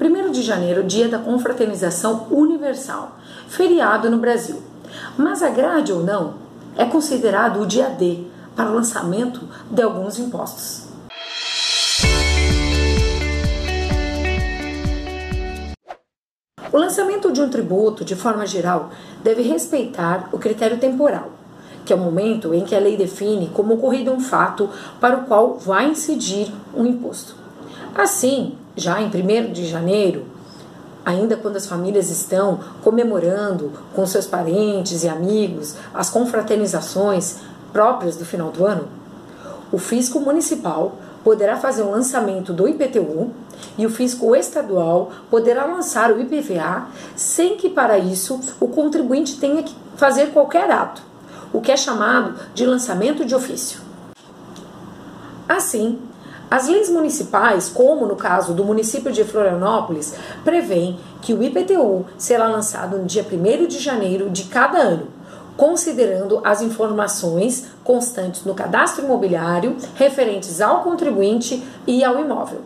1 de janeiro, dia da confraternização universal, feriado no Brasil. Mas agrade ou não, é considerado o dia D para o lançamento de alguns impostos. O lançamento de um tributo, de forma geral, deve respeitar o critério temporal, que é o momento em que a lei define como ocorrido um fato para o qual vai incidir um imposto. Assim, já em 1 de janeiro, ainda quando as famílias estão comemorando com seus parentes e amigos as confraternizações próprias do final do ano, o fisco municipal poderá fazer o lançamento do IPTU e o fisco estadual poderá lançar o IPVA sem que para isso o contribuinte tenha que fazer qualquer ato, o que é chamado de lançamento de ofício. Assim, as leis municipais, como no caso do município de Florianópolis, prevêem que o IPTU será lançado no dia 1 de janeiro de cada ano, considerando as informações constantes no cadastro imobiliário referentes ao contribuinte e ao imóvel.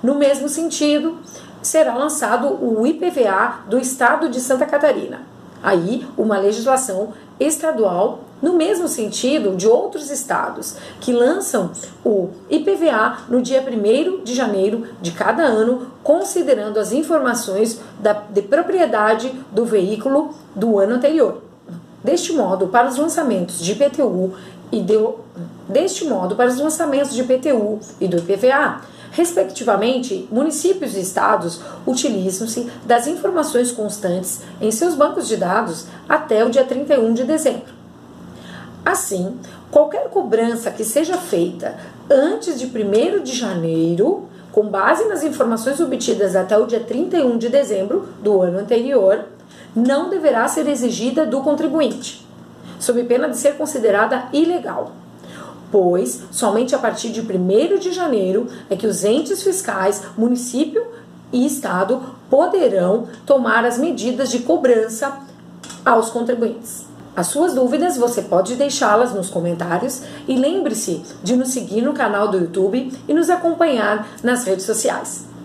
No mesmo sentido, será lançado o IPVA do estado de Santa Catarina. Aí, uma legislação estadual no mesmo sentido de outros estados que lançam o IPVA no dia 1 de janeiro de cada ano, considerando as informações da, de propriedade do veículo do ano anterior. Deste modo, para os lançamentos de IPTU e de, deste modo, para os lançamentos de IPTU e do IPVA, respectivamente, municípios e estados utilizam-se das informações constantes em seus bancos de dados até o dia 31 de dezembro. Assim, qualquer cobrança que seja feita antes de 1 de janeiro, com base nas informações obtidas até o dia 31 de dezembro do ano anterior, não deverá ser exigida do contribuinte, sob pena de ser considerada ilegal. Pois somente a partir de 1 de janeiro é que os entes fiscais, município e estado poderão tomar as medidas de cobrança aos contribuintes. As suas dúvidas você pode deixá-las nos comentários e lembre-se de nos seguir no canal do YouTube e nos acompanhar nas redes sociais.